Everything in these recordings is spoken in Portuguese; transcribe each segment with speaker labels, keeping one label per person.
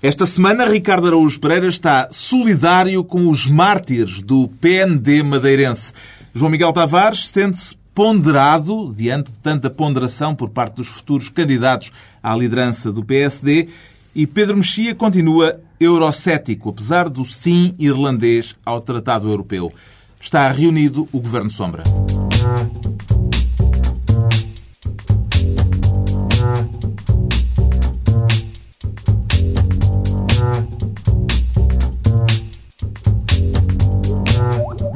Speaker 1: Esta semana, Ricardo Araújo Pereira está solidário com os mártires do PND madeirense. João Miguel Tavares sente-se ponderado diante de tanta ponderação por parte dos futuros candidatos à liderança do PSD e Pedro Mexia continua eurocético, apesar do sim irlandês ao Tratado Europeu. Está reunido o Governo Sombra.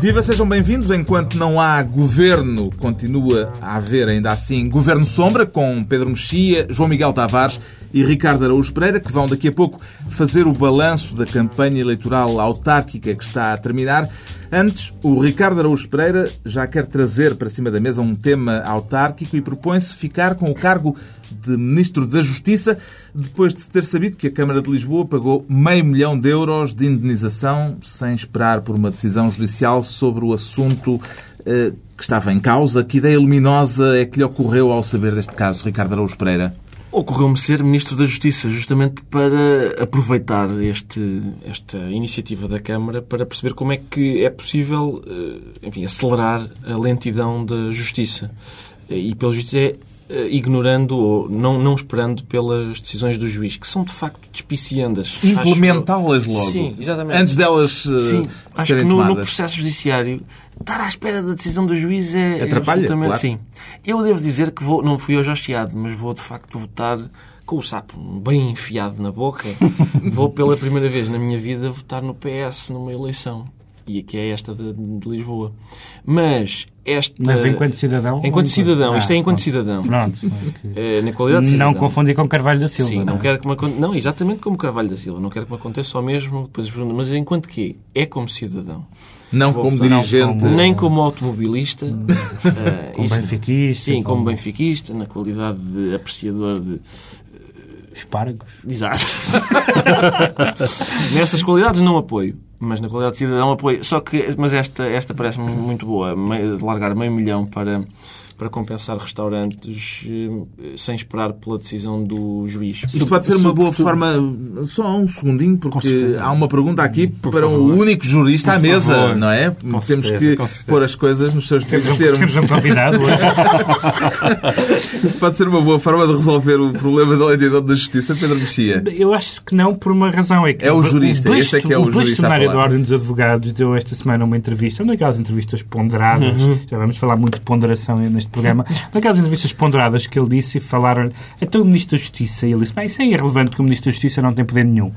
Speaker 1: Viva, sejam bem-vindos. Enquanto não há governo, continua a haver ainda assim governo sombra com Pedro Mexia, João Miguel Tavares e Ricardo Araújo Pereira, que vão daqui a pouco fazer o balanço da campanha eleitoral autárquica que está a terminar. Antes, o Ricardo Araújo Pereira já quer trazer para cima da mesa um tema autárquico e propõe-se ficar com o cargo de Ministro da Justiça, depois de se ter sabido que a Câmara de Lisboa pagou meio milhão de euros de indenização sem esperar por uma decisão judicial sobre o assunto eh, que estava em causa. Que ideia luminosa é que lhe ocorreu ao saber deste caso, Ricardo Araújo Pereira?
Speaker 2: Ocorreu-me ser Ministro da Justiça, justamente para aproveitar este, esta iniciativa da Câmara para perceber como é que é possível eh, enfim, acelerar a lentidão da Justiça. E, pelo visto, é ignorando ou não, não esperando pelas decisões do juiz, que são de facto despiciandas.
Speaker 1: Implementá-las logo.
Speaker 2: Sim, exatamente.
Speaker 1: Antes delas uh,
Speaker 2: Sim, acho que
Speaker 1: no,
Speaker 2: no, processo judiciário estar à espera da decisão do juiz é
Speaker 1: Atrapalha,
Speaker 2: absolutamente
Speaker 1: claro.
Speaker 2: sim. Eu devo dizer que vou, não fui hoje ao chiado, mas vou de facto votar com o sapo bem enfiado na boca. vou pela primeira vez na minha vida votar no PS numa eleição. E aqui é esta de, de Lisboa. Mas esta...
Speaker 3: Mas enquanto cidadão?
Speaker 2: Enquanto cidadão.
Speaker 3: Ah,
Speaker 2: Isto é enquanto
Speaker 3: pronto.
Speaker 2: cidadão.
Speaker 3: Pronto.
Speaker 2: É, na qualidade de cidadão.
Speaker 3: Não confundir com Carvalho da Silva.
Speaker 2: Sim, não
Speaker 3: não é?
Speaker 2: quero que me Não, exatamente como Carvalho da Silva. Não quero que me aconteça só mesmo depois Mas enquanto que é como cidadão.
Speaker 1: Não como
Speaker 2: votar
Speaker 1: dirigente.
Speaker 3: como-
Speaker 2: Nem como automobilista. eh,
Speaker 3: Como
Speaker 2: isso-
Speaker 3: benfiquista.
Speaker 2: Sim, como benfiquista, na qualidade de apreciador de.
Speaker 3: Espáragos.
Speaker 2: Exato. Nessas qualidades não apoio, mas na qualidade de cidadão apoio. Só que, mas esta, esta parece-me muito boa. Largar meio milhão para, para compensar restaurantes eh, sem esperar pela decisão do juiz.
Speaker 1: Isto pode ser uma boa forma. Só um segundinho, porque há uma pergunta aqui para
Speaker 2: favor.
Speaker 1: o único jurista à
Speaker 2: Por
Speaker 1: mesa,
Speaker 2: favor.
Speaker 1: não é?
Speaker 2: Com
Speaker 1: Temos
Speaker 2: certeza,
Speaker 1: que pôr as coisas nos seus devidos
Speaker 3: Temos
Speaker 1: termos.
Speaker 3: um convidado hoje.
Speaker 1: Isto pode ser uma boa forma de resolver o problema da lentidão da justiça, Pedro Mexia.
Speaker 3: Eu acho que não por uma razão. É, que
Speaker 1: É o jurista,
Speaker 3: O
Speaker 1: este é que é o jurista a
Speaker 3: bastonário
Speaker 1: falar.
Speaker 3: da Ordem dos Advogados deu esta semana uma entrevista, uma daquelas entrevistas ponderadas,
Speaker 1: Uhum.
Speaker 3: já vamos falar muito de ponderação neste programa, daquelas entrevistas ponderadas que ele disse e falaram então o Ministro da Justiça, e ele disse, bem, isso é irrelevante que o Ministro da Justiça não tem poder nenhum.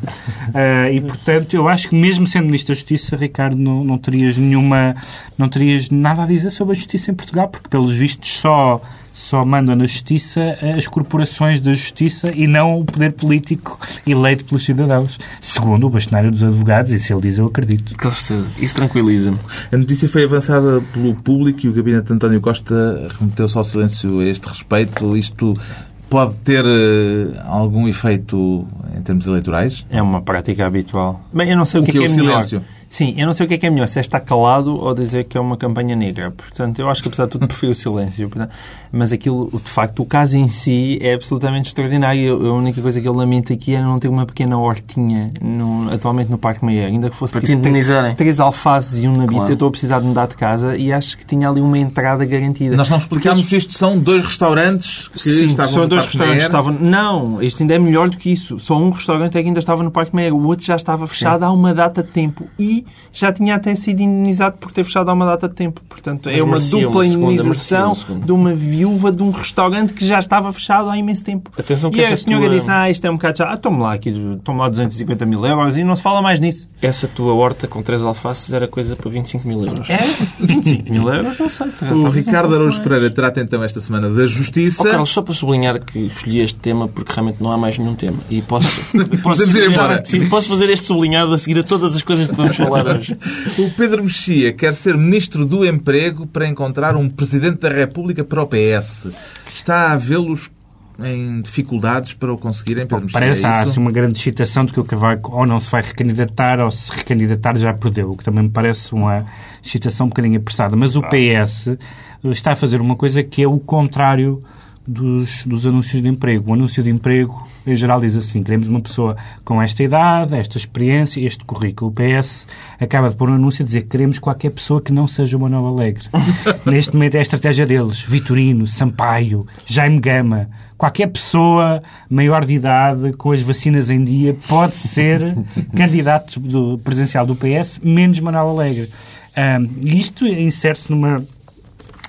Speaker 3: Ah, e, portanto, eu acho que mesmo sendo Ministro da Justiça, Ricardo, não, não terias nenhuma, não terias nada a dizer sobre a Justiça em Portugal, porque, pelos vistos, só só mandam na Justiça as corporações da Justiça e não o poder político eleito pelos cidadãos. Segundo o bastonário dos advogados, e se ele diz, eu acredito.
Speaker 2: Com certeza. Isso tranquiliza-me.
Speaker 1: A notícia foi avançada pelo público e o gabinete de António Costa remeteu-se ao silêncio a este respeito. Isto pode ter eh, algum efeito em termos eleitorais?
Speaker 4: É uma prática habitual. Bem, eu não sei o,
Speaker 1: O
Speaker 4: que,
Speaker 1: que
Speaker 4: é,
Speaker 1: é
Speaker 4: que
Speaker 1: o
Speaker 4: é melhor. Sim, eu não sei o que é que é melhor, se é estar calado ou dizer que é uma campanha negra. Portanto, eu acho que apesar de tudo prefiro o silêncio. Portanto, Mas aquilo, de facto, o caso em si é absolutamente extraordinário. Eu- A única coisa que ele lamenta aqui é não ter uma pequena hortinha no- atualmente no Parque Meia. Ainda que fosse
Speaker 2: Para
Speaker 4: tipo,
Speaker 2: indenizarem.
Speaker 4: três alfaces e um nabito.
Speaker 2: Claro.
Speaker 4: Eu estou a precisar de mudar de casa e acho que tinha ali uma entrada garantida.
Speaker 1: Nós não explicámos isto. São dois restaurantes que
Speaker 4: Sim,
Speaker 1: estavam
Speaker 4: só
Speaker 1: no
Speaker 4: dois restaurantes
Speaker 1: Meyer.
Speaker 4: estavam. Não, isto ainda é melhor do que isso. Só um restaurante é que ainda estava no Parque Meia. O outro já estava fechado há uma data de tempo e já tinha até sido indenizado por ter fechado há uma data de tempo. Portanto,
Speaker 2: Mas
Speaker 4: é uma dupla
Speaker 2: uma segunda,
Speaker 4: indenização
Speaker 2: uma
Speaker 4: de uma viúva de um restaurante que já estava fechado há imenso tempo.
Speaker 2: Atenção que
Speaker 4: e a
Speaker 2: essa
Speaker 4: senhora
Speaker 2: tua-
Speaker 4: disse: Ah, isto é um bocado chato. Ah, tome lá aqui, tome lá 250 mil euros e não se fala mais nisso.
Speaker 2: Essa tua horta com três alfaces era coisa para 25 mil euros.
Speaker 4: É 25 mil euros, não sei.
Speaker 1: O
Speaker 4: um
Speaker 1: Ricardo
Speaker 4: pouco
Speaker 1: Araújo. Pereira trata então esta semana da
Speaker 2: Oh,
Speaker 1: justiça.
Speaker 2: Carlos, só para sublinhar que escolhi este tema porque realmente não há mais nenhum tema. E posso, posso,
Speaker 1: Podemos ir embora.
Speaker 2: Sim, posso fazer este sublinhado a seguir a todas as coisas que vamos falar hoje.
Speaker 1: O Pedro Mexia quer ser Ministro do Emprego para encontrar um Presidente da República para o PS. Está a vê-los em dificuldades para o conseguirem, Pedro Mexia?
Speaker 3: Parece
Speaker 1: é
Speaker 3: há assim, uma grande excitação de que o Cavaco ou não se vai recandidatar ou se recandidatar já perdeu, o que também me parece uma excitação um bocadinho apressada. Mas o PS está a fazer uma coisa que é o contrário dos, dos anúncios de emprego. O anúncio de emprego, em geral, diz assim: queremos uma pessoa com esta idade, esta experiência, este currículo. O PS acaba de pôr um anúncio a dizer que queremos qualquer pessoa que não seja o Manuel Alegre. Neste momento é a estratégia deles: Vitorino, Sampaio, Jaime Gama. Qualquer pessoa maior de idade, com as vacinas em dia, pode ser candidato do, presidencial do PS, menos Manuel Alegre. Um, isto insere-se numa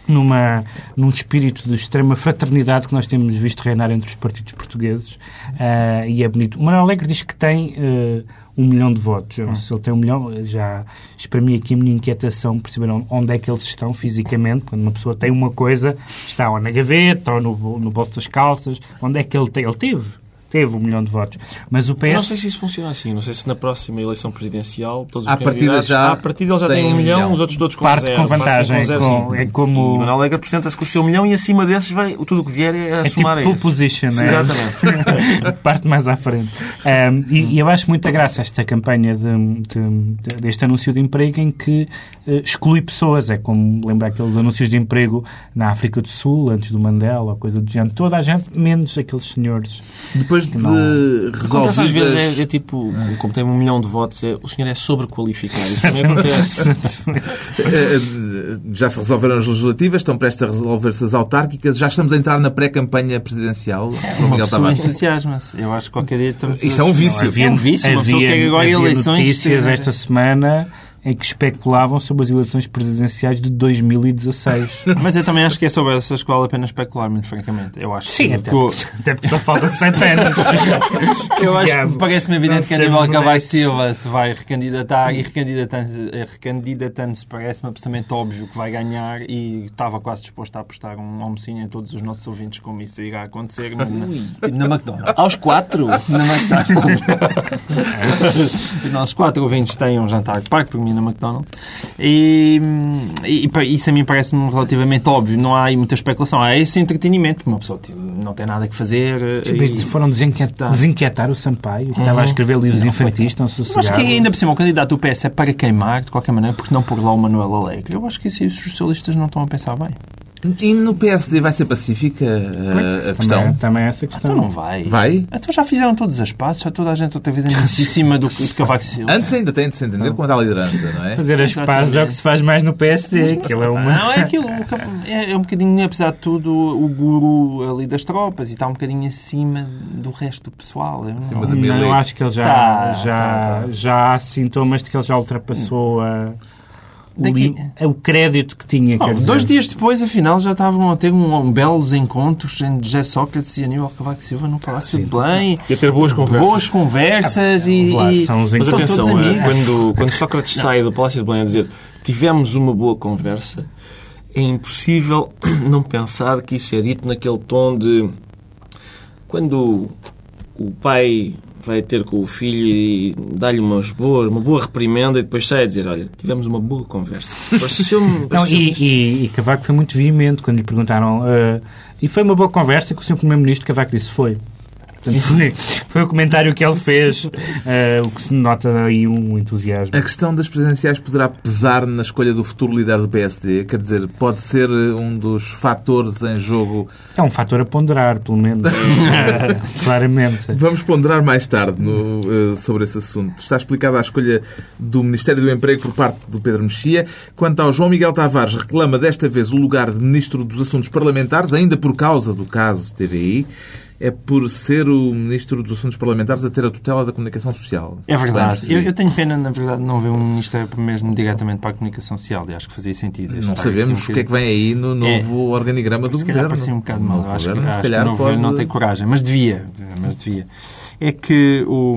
Speaker 3: numa, num espírito de extrema fraternidade que nós temos visto reinar entre os partidos portugueses uh, e é bonito. O Manuel Alegre diz que tem uh, um milhão de votos. Eu não sei se ele tem um milhão, já exprimi aqui a minha inquietação, perceber onde é que eles estão fisicamente. Quando uma pessoa tem uma coisa, está ou na gaveta ou no, no bolso das calças, onde é que ele tem? Ele teve teve um milhão de votos. Mas o PS... Eu
Speaker 2: não sei se isso funciona assim. Não sei se na próxima eleição presidencial todos
Speaker 1: os à partida já
Speaker 2: à partida ele já tem, um milhão, milhão, os outros todos com
Speaker 3: Parte
Speaker 2: zero.
Speaker 3: com vantagem.
Speaker 2: Parte
Speaker 3: com, com, é como...
Speaker 2: E Manuel Alegre apresenta-se com o seu milhão e acima desses vai, tudo o que vier é a
Speaker 3: é
Speaker 2: somar
Speaker 3: tipo a position,
Speaker 2: Sim,
Speaker 3: é?
Speaker 2: Exatamente.
Speaker 3: Parte mais à frente. Um, e, e, eu acho muita graça esta campanha de, de, deste anúncio de emprego em que uh, exclui pessoas. É como lembrar aqueles anúncios de emprego na África do Sul, antes do Mandela, coisa do género. Toda a gente, menos aqueles senhores.
Speaker 1: Depois de
Speaker 2: Acontece às vezes, é, é, tipo, como tem um milhão de votos, é, o senhor é sobrequalificado. Isso também acontece.
Speaker 1: Já se resolveram as legislativas, estão prestes a resolver-se as autárquicas, já estamos a entrar na pré-campanha presidencial.
Speaker 4: É, uma pessoa entusiasma-se. Eu acho que qualquer dia estamos...
Speaker 1: Isto é um vício.
Speaker 3: Havia,
Speaker 4: é um vício. Uma
Speaker 3: havia,
Speaker 4: que agora
Speaker 3: havia
Speaker 4: eleições...
Speaker 3: notícias esta semana em que especulavam sobre as eleições presidenciais de 2016.
Speaker 4: Mas eu também acho que é sobre essas que vale a pena especular, muito francamente. Eu acho
Speaker 3: Sim,
Speaker 4: que...
Speaker 3: até, porque, até porque só faltam 100 anos.
Speaker 4: eu acho parece-me evidente que Aníbal Cavaco Silva se vai recandidatar e recandidatando-se recandidatando parece-me absolutamente óbvio que vai ganhar e estava quase disposto a apostar um almocinho em todos os nossos ouvintes como isso irá acontecer na, na McDonald's.
Speaker 2: Aos quatro?
Speaker 4: Na McDonald's. os nossos quatro ouvintes têm um jantar de parque por mim na McDonald's. E, e, e isso a mim parece-me relativamente óbvio. Não há aí muita especulação. Há esse entretenimento. Uma pessoa tipo, não tem nada que fazer.
Speaker 3: E... Foram desinquietar, desinquietar o Sampaio, que estava a escrever livros não, infantis, sossegado.
Speaker 4: Acho que ainda por cima o candidato do PS é para queimar, de qualquer maneira, porque não por lá o Manuel Alegre. Eu acho que isso os socialistas não estão a pensar bem.
Speaker 1: E no PSD vai ser pacífica
Speaker 3: pois,
Speaker 1: a questão?
Speaker 3: Também, também é essa questão.
Speaker 4: Então não vai.
Speaker 1: Vai?
Speaker 4: Então já fizeram todas as passos, já toda a gente outra vez em cima do, do Cavaco Silva.
Speaker 1: Antes ainda tem de se entender quanto à liderança, não é?
Speaker 3: Fazer as pazes é o que se faz mais no PSD. Aquilo é uma...
Speaker 4: Não, é aquilo. É, é um bocadinho, apesar de tudo, o guru ali das tropas e está um bocadinho acima do resto do pessoal. Eu
Speaker 3: não, não, eu acho que ele já, tá, já, tá, tá. já há sintomas de que ele já ultrapassou a Daqui... o, o crédito que tinha.
Speaker 4: Não, dois dias depois, afinal, já estavam a ter um, um belos encontros entre José Sócrates e Aníbal Cavaco Silva no Palácio de Belém.
Speaker 2: E a ter boas conversas.
Speaker 4: Boas conversas ah, e, e...
Speaker 3: São os
Speaker 2: Mas atenção, é, quando, quando Sócrates não. sai do Palácio de Belém a dizer tivemos uma boa conversa, é impossível não pensar que isso é dito naquele tom de quando o pai vai ter com o filho e dá-lhe umas boas, uma boa reprimenda e depois sai a dizer, olha, tivemos uma boa conversa.
Speaker 3: Não, e, e, e, Cavaco foi muito veemente quando lhe perguntaram uh, e foi uma boa conversa que o Sr. Primeiro-Ministro Cavaco disse, foi. Foi o comentário que ele fez, uh, o que se nota aí um entusiasmo.
Speaker 1: A questão das presidenciais poderá pesar na escolha do futuro líder do PSD? Quer dizer, pode ser um dos fatores em jogo?
Speaker 3: É um fator a ponderar, pelo menos. Claramente.
Speaker 1: Vamos ponderar mais tarde no, uh, sobre esse assunto. Está explicada a escolha do Ministério do Emprego por parte do Pedro Mexia. Quanto ao João Miguel Tavares, reclama desta vez o lugar de Ministro dos Assuntos Parlamentares, ainda por causa do caso TVI é por ser o Ministro dos Assuntos Parlamentares a ter a tutela da comunicação social.
Speaker 4: É verdade. Eu, eu, tenho pena, na verdade, de não ver um Ministério mesmo diretamente para a comunicação social. E acho que fazia sentido.
Speaker 1: Não sabemos um o que é que vem aí no novo é, organigrama do
Speaker 4: se
Speaker 1: Governo.
Speaker 4: Parecia um bocado mal. Acho, governo, acho que o novo pode... não tem coragem. Mas devia. Mas devia. É que o,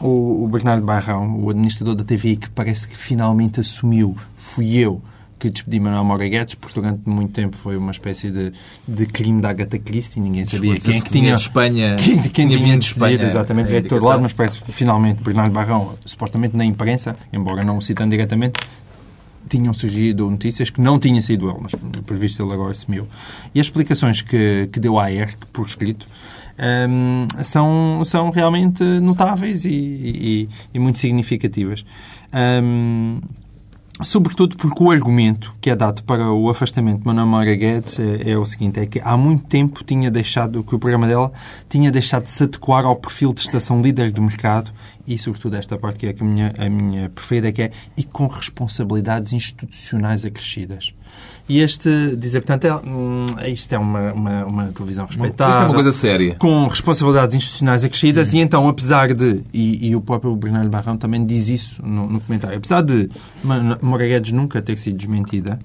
Speaker 4: o, o Bernardo Barrão, o administrador da TVI, que parece que finalmente assumiu, fui eu, que despedi Manuel Moura Guedes, porque durante muito tempo foi uma espécie de, de crime da Agatha Christie, ninguém sabia quem é que tinha...
Speaker 1: de Espanha,
Speaker 4: quem, quem tinha vindo de Espanha. Exatamente, veio de todo lado, mas parece que finalmente Bernardo Barrão, supostamente na imprensa, embora não o citando diretamente, tinham surgido notícias que não tinha sido ele, mas por visto ele agora assumiu. E as explicações que, que deu à ERC, por escrito, um, são, são realmente notáveis e, e, e muito significativas. Um, Sobretudo porque o argumento que é dado para o afastamento de Manuel Moura Guedes é, é, o seguinte, é que há muito tempo tinha deixado, que o programa dela tinha deixado de se adequar ao perfil de estação líder do mercado e, sobretudo, esta parte que é a minha, a minha preferida, que é e com responsabilidades institucionais acrescidas. E este dizer, portanto, é, hum, isto é uma, uma, uma televisão respeitada.
Speaker 1: Isto é uma coisa séria.
Speaker 4: Com responsabilidades institucionais acrescidas, e então, apesar de, e, e o próprio Bernardo Barrão também diz isso no, no comentário, apesar de Moura Guedes nunca ter sido desmentida,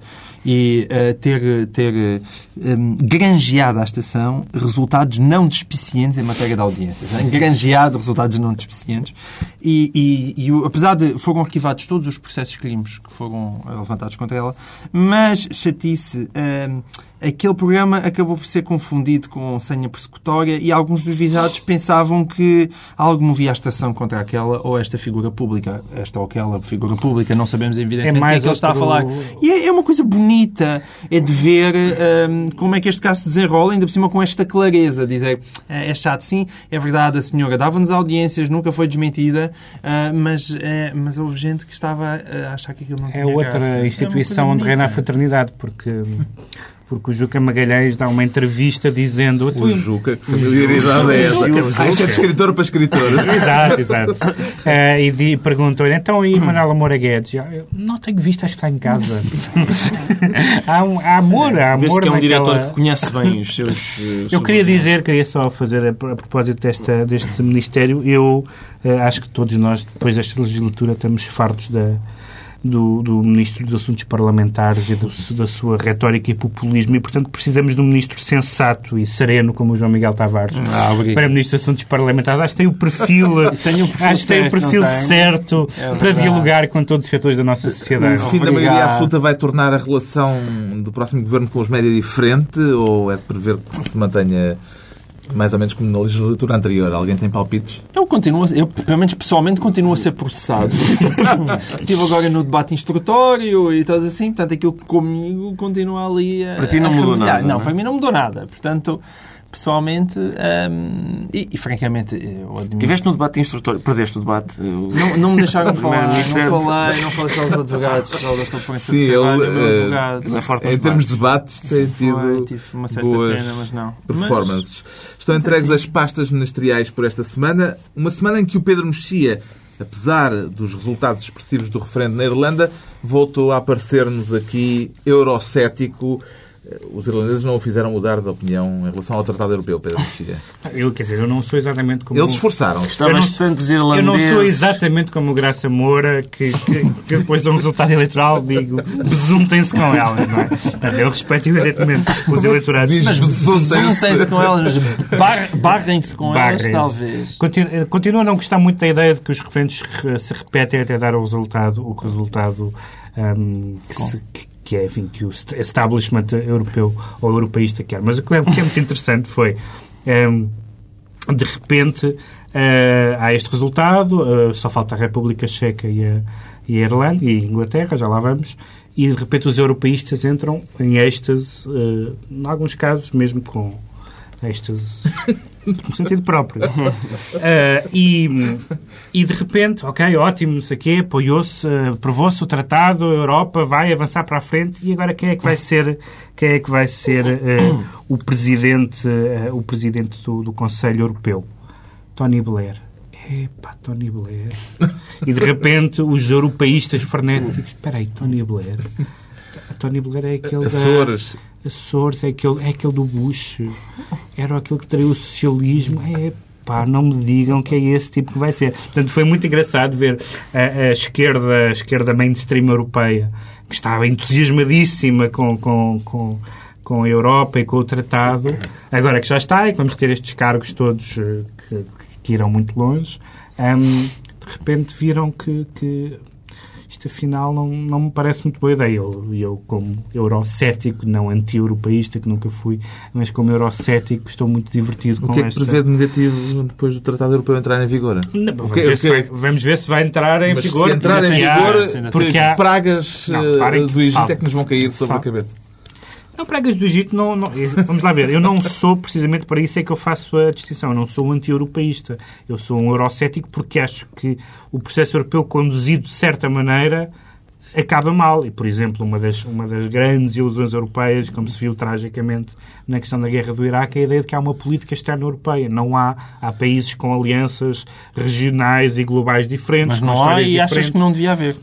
Speaker 4: e uh, ter, ter um, granjeado à estação resultados não despicientes em matéria de audiências. Né? Granjeado resultados não despicientes. E, e, e, apesar de foram arquivados todos os processos crimes que foram levantados contra ela, mas chatice, um, aquele programa acabou por ser confundido com senha persecutória e alguns dos visados pensavam que algo movia a estação contra aquela ou esta figura pública. Esta ou aquela figura pública, não sabemos evidentemente é mais que é que ele está a falar. E é, é uma coisa bonita bonita é de ver um, como é que este caso se desenrola, ainda por cima com esta clareza. Dizer, é, é chato, sim, é verdade, a senhora dava-nos audiências, nunca foi desmentida, uh, mas, é, mas houve gente que estava a achar que aquilo não tinha
Speaker 3: É outra
Speaker 4: graça.
Speaker 3: É instituição é onde reina a fraternidade, porque porque o Juca Magalhães dá uma entrevista dizendo...
Speaker 1: O Juca, que familiaridade é essa? Ah, isto é de escritor para escritor.
Speaker 3: exato, exato. Uh, e perguntou-lhe, então, e Manuela Moura Guedes? Eu, não tenho visto, acho que está em casa. há, um, há amor, há amor
Speaker 2: que é um
Speaker 3: naquela...
Speaker 2: diretor que conhece bem os seus...
Speaker 3: Uh, eu queria dizer, queria só fazer, a, a propósito desta, deste Ministério, eu uh, acho que todos nós, depois desta legislatura, estamos fartos da do, do Ministro dos Assuntos Parlamentares e do, da sua retórica e populismo e, portanto, precisamos de um Ministro sensato e sereno como o João Miguel Tavares ah, para Ministro dos Assuntos Parlamentares. Acho que tem o perfil, perfil acho que tem o perfil certo é para dialogar com todos os setores da nossa sociedade.
Speaker 1: O fim da maioria absoluta vai tornar a relação do próximo governo com os médias diferente ou é de prever que se mantenha mais ou menos como na legislatura anterior. Alguém tem palpites?
Speaker 4: Eu continuo, eu, pelo menos pessoalmente, continuo a ser processado. Estive agora no debate instrutório e tal assim, portanto, aquilo comigo continua ali a.
Speaker 2: Para ti não mudou nada.
Speaker 4: Não, não, é? para mim não mudou nada. Portanto pessoalmente, um, e, e, francamente, eu
Speaker 2: admiro... Tiveste no debate instrutor, perdeste o debate.
Speaker 4: Não, não me deixaram falar, não falei, não falei só os advogados, só da Conferência de Trabalho, ele, uh, advogado.
Speaker 1: Em termos de debates, tem tido Foi, tive uma certa boas pena, mas não. performances. Mas, Estão entregues as pastas ministeriais por esta semana, uma semana em que o Pedro Mexia apesar dos resultados expressivos do referendo na Irlanda, voltou a aparecer-nos aqui eurocético os irlandeses não o fizeram mudar de opinião em relação ao Tratado Europeu, Pedro Mexia?
Speaker 3: Eu, quer dizer, eu não sou exatamente como...
Speaker 1: Eles esforçaram-se.
Speaker 2: Está bastantes irlandeses...
Speaker 3: Eu não sou exatamente como o Graça Moura, que, que, que depois de um resultado eleitoral digo besuntem-se com elas, não é? Eu respeito evidentemente os eleitorados.
Speaker 4: Mas besuntem-se com elas, barrem-se com elas, talvez.
Speaker 3: Continuo a não gostar muito da ideia de que os referentes se repetem até dar o resultado, o resultado um, que, se, que que é, enfim, que o establishment europeu ou europeísta quer. Mas o que é, que é muito interessante foi, um, ehm, de repente, uh, há este resultado, uh, só falta a República Checa e a, e a Irlanda e a Inglaterra, já lá vamos, e de repente os europeístas entram em êxtase, uh, em alguns casos mesmo com êxtase no sentido próprio. Uh, e, e de repente, ok, ótimo, não sei o quê, apoiou-se, aprovou-se o tratado, a Europa vai avançar para a frente e agora quem é que vai ser, quem é que vai ser uh, o presidente, o presidente do, do Conselho Europeu? Tony Blair. Epá, Tony Blair. E de repente os europeístas frenéticos. Espera aí, Tony Blair. Tony Blair é aquele
Speaker 1: Açores.
Speaker 3: da... Açores, é aquele, é aquele do Bush. Era aquele que traiu o socialismo. É, pá, não me digam que é esse tipo que vai ser. Portanto, foi muito engraçado ver a, a esquerda, a esquerda mainstream europeia, que estava entusiasmadíssima com, com, com, com a Europa e com o tratado. Agora que já está e que vamos ter estes cargos todos eh, que, que irão muito longe, um, de repente viram que, que isto afinal não, não me parece muito boa ideia. Eu, eu como eurocético, não anti-europeísta, que nunca fui, mas como eurocético estou muito divertido com
Speaker 1: esta... O que é
Speaker 3: que
Speaker 1: prevê de negativo depois do Tratado Europeu entrar em vigor?
Speaker 3: Não, vamos, que, ver que... Vai, vamos, ver se vai entrar em
Speaker 1: mas
Speaker 3: vigor.
Speaker 1: se entrar em vigor, porque há... pragas não, eh, do Egito é que nos vão cair sobre a cabeça.
Speaker 3: Não, pragas do Egito, não, não, vamos lá ver. Eu não sou, precisamente para isso é que eu faço a distinção. Eu não sou um anti-europeísta. Eu sou um eurocético porque acho que o processo europeu conduzido de certa maneira acaba mal. E, por exemplo, uma das, uma das grandes ilusões europeias, como se viu tragicamente na questão da guerra do Iraque, é a ideia de que há uma política externa europeia. Não há. Há países com alianças regionais e globais diferentes.
Speaker 4: Mas não há e achas
Speaker 3: diferentes.
Speaker 4: que não devia haver.